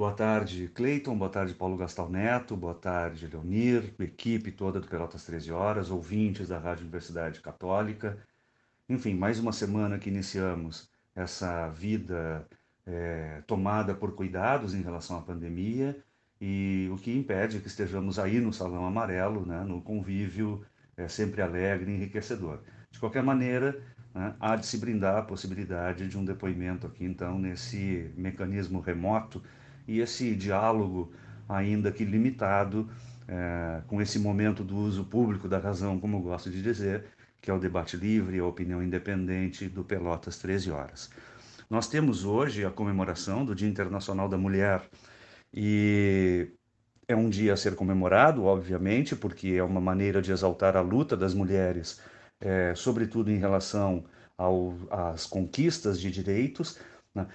Boa tarde, Cleiton. Boa tarde, Paulo Gastal Neto. Boa tarde, Leonir, equipe toda do Pelotas 13 Horas, ouvintes da Rádio Universidade Católica. Enfim, mais uma semana que iniciamos essa vida é, tomada por cuidados em relação à pandemia e o que impede que estejamos aí no Salão Amarelo, né, no convívio é, sempre alegre e enriquecedor. De qualquer maneira, né, há de se brindar a possibilidade de um depoimento aqui, então, nesse mecanismo remoto e esse diálogo, ainda que limitado, é, com esse momento do uso público da razão, como eu gosto de dizer, que é o debate livre a opinião independente do Pelotas 13 Horas. Nós temos hoje a comemoração do Dia Internacional da Mulher e é um dia a ser comemorado, obviamente, porque é uma maneira de exaltar a luta das mulheres, é, sobretudo em relação ao, às conquistas de direitos?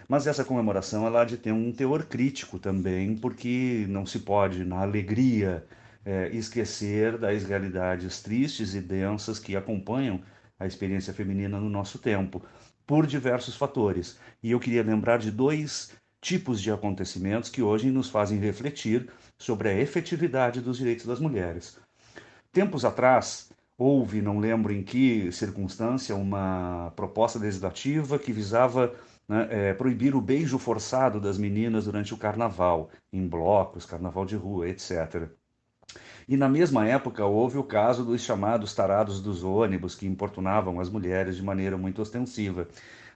Mas essa comemoração ela há de ter um teor crítico também, porque não se pode, na alegria, é, esquecer das realidades tristes e densas que acompanham a experiência feminina no nosso tempo, por diversos fatores. E eu queria lembrar de dois tipos de acontecimentos que hoje nos fazem refletir sobre a efetividade dos direitos das mulheres. Tempos atrás, houve, não lembro em que circunstância, uma proposta legislativa que visava né, é, proibir o beijo forçado das meninas durante o carnaval, em blocos, carnaval de rua, etc. E na mesma época houve o caso dos chamados tarados dos ônibus, que importunavam as mulheres de maneira muito ostensiva.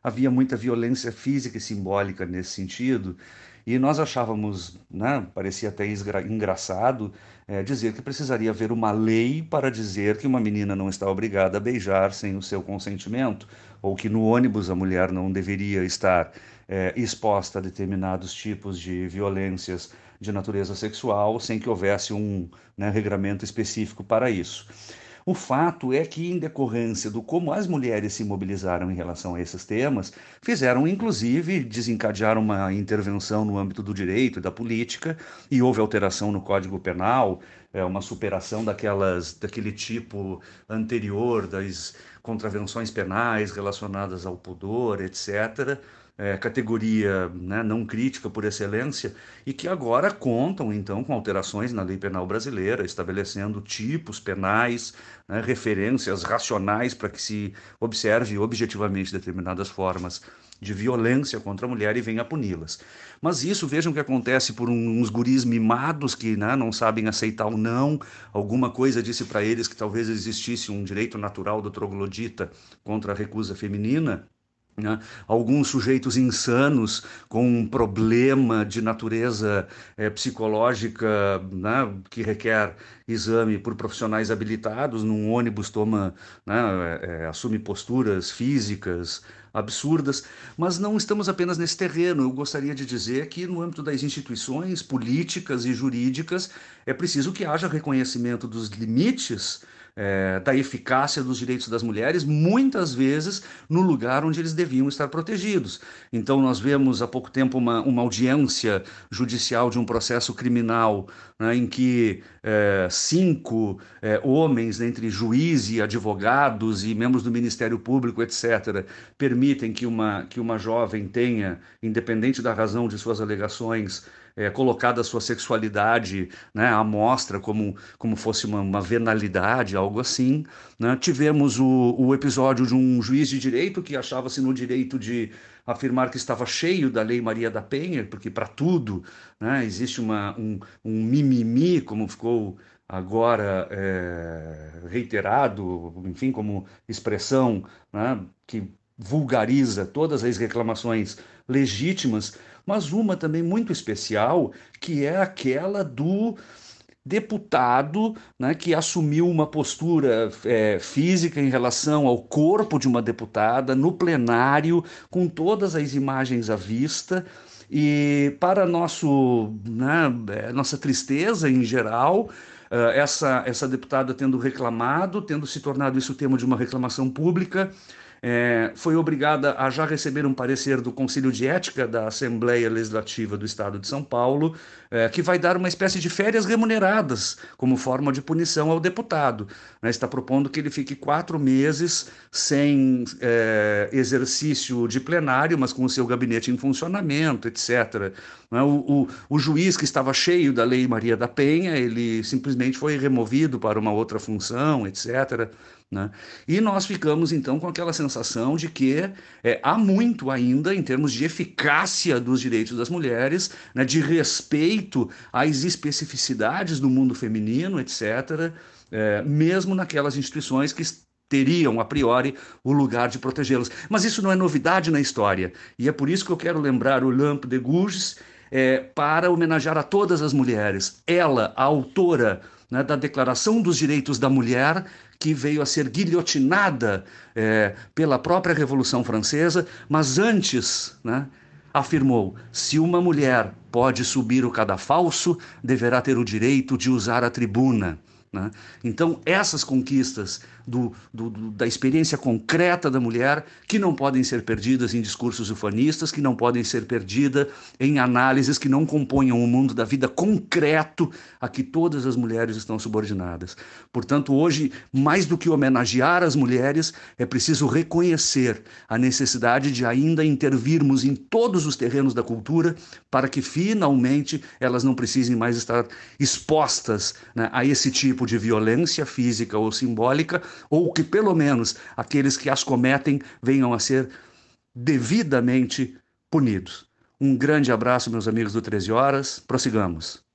Havia muita violência física e simbólica nesse sentido, e nós achávamos, né, parecia até engraçado, é, dizer que precisaria haver uma lei para dizer que uma menina não está obrigada a beijar sem o seu consentimento, ou que no ônibus a mulher não deveria estar é, exposta a determinados tipos de violências de natureza sexual sem que houvesse um né, regramento específico para isso. O fato é que, em decorrência do como as mulheres se mobilizaram em relação a esses temas, fizeram inclusive desencadear uma intervenção no âmbito do direito e da política, e houve alteração no Código Penal, é, uma superação daquelas, daquele tipo anterior das contravenções penais relacionadas ao pudor, etc é, categoria né, não crítica por excelência e que agora contam então com alterações na lei penal brasileira, estabelecendo tipos penais, né, referências racionais para que se observe objetivamente determinadas formas de violência contra a mulher e venha puni-las. Mas isso, vejam que acontece por uns guris mimados que né, não sabem aceitar o não. Alguma coisa disse para eles que talvez existisse um direito natural do troglodita contra a recusa feminina né? Alguns sujeitos insanos com um problema de natureza é, psicológica né, que requer exame por profissionais habilitados, num ônibus toma, né, é, assume posturas físicas absurdas, mas não estamos apenas nesse terreno. Eu gostaria de dizer que no âmbito das instituições políticas e jurídicas é preciso que haja reconhecimento dos limites é, da eficácia dos direitos das mulheres, muitas vezes no lugar onde eles deviam estar protegidos. Então, nós vemos há pouco tempo uma, uma audiência judicial de um processo criminal né, em que é, cinco é, homens, entre juiz e advogados e membros do Ministério Público, etc., permitem que uma, que uma jovem tenha, independente da razão de suas alegações, é, colocado a sua sexualidade né, à mostra como, como fosse uma, uma venalidade, algo assim. Né? Tivemos o, o episódio de um juiz de direito que achava-se no direito de afirmar que estava cheio da Lei Maria da Penha, porque para tudo né, existe uma, um, um mimimi, como ficou agora é, reiterado, enfim, como expressão né, que vulgariza todas as reclamações legítimas, mas uma também muito especial, que é aquela do deputado né, que assumiu uma postura é, física em relação ao corpo de uma deputada no plenário, com todas as imagens à vista. E para nosso, né, é, nossa tristeza em geral, uh, essa, essa deputada tendo reclamado, tendo se tornado isso tema de uma reclamação pública, é, foi obrigada a já receber um parecer do Conselho de Ética da Assembleia Legislativa do Estado de São Paulo, é, que vai dar uma espécie de férias remuneradas como forma de punição ao deputado. Né? Está propondo que ele fique quatro meses sem é, exercício de plenário, mas com o seu gabinete em funcionamento, etc. Né? O, o, o juiz que estava cheio da Lei Maria da Penha, ele simplesmente foi removido para uma outra função, etc. Né? E nós ficamos então com aquela sensação de que é, há muito ainda em termos de eficácia dos direitos das mulheres, né, de respeito às especificidades do mundo feminino, etc., é, mesmo naquelas instituições que teriam, a priori, o lugar de protegê-las. Mas isso não é novidade na história. E é por isso que eu quero lembrar o Lampe de Gouges é, para homenagear a todas as mulheres. Ela, a autora né, da Declaração dos Direitos da Mulher, que veio a ser guilhotinada é, pela própria Revolução Francesa, mas antes né, afirmou: se uma mulher pode subir o cadafalso, deverá ter o direito de usar a tribuna. Né? Então, essas conquistas do, do, do, da experiência concreta da mulher, que não podem ser perdidas em discursos ufanistas, que não podem ser perdidas em análises que não componham o mundo da vida concreto a que todas as mulheres estão subordinadas. Portanto, hoje, mais do que homenagear as mulheres, é preciso reconhecer a necessidade de ainda intervirmos em todos os terrenos da cultura para que finalmente elas não precisem mais estar expostas né, a esse tipo de violência física ou simbólica ou que pelo menos aqueles que as cometem venham a ser devidamente punidos. Um grande abraço, meus amigos do 13 Horas. Prossigamos.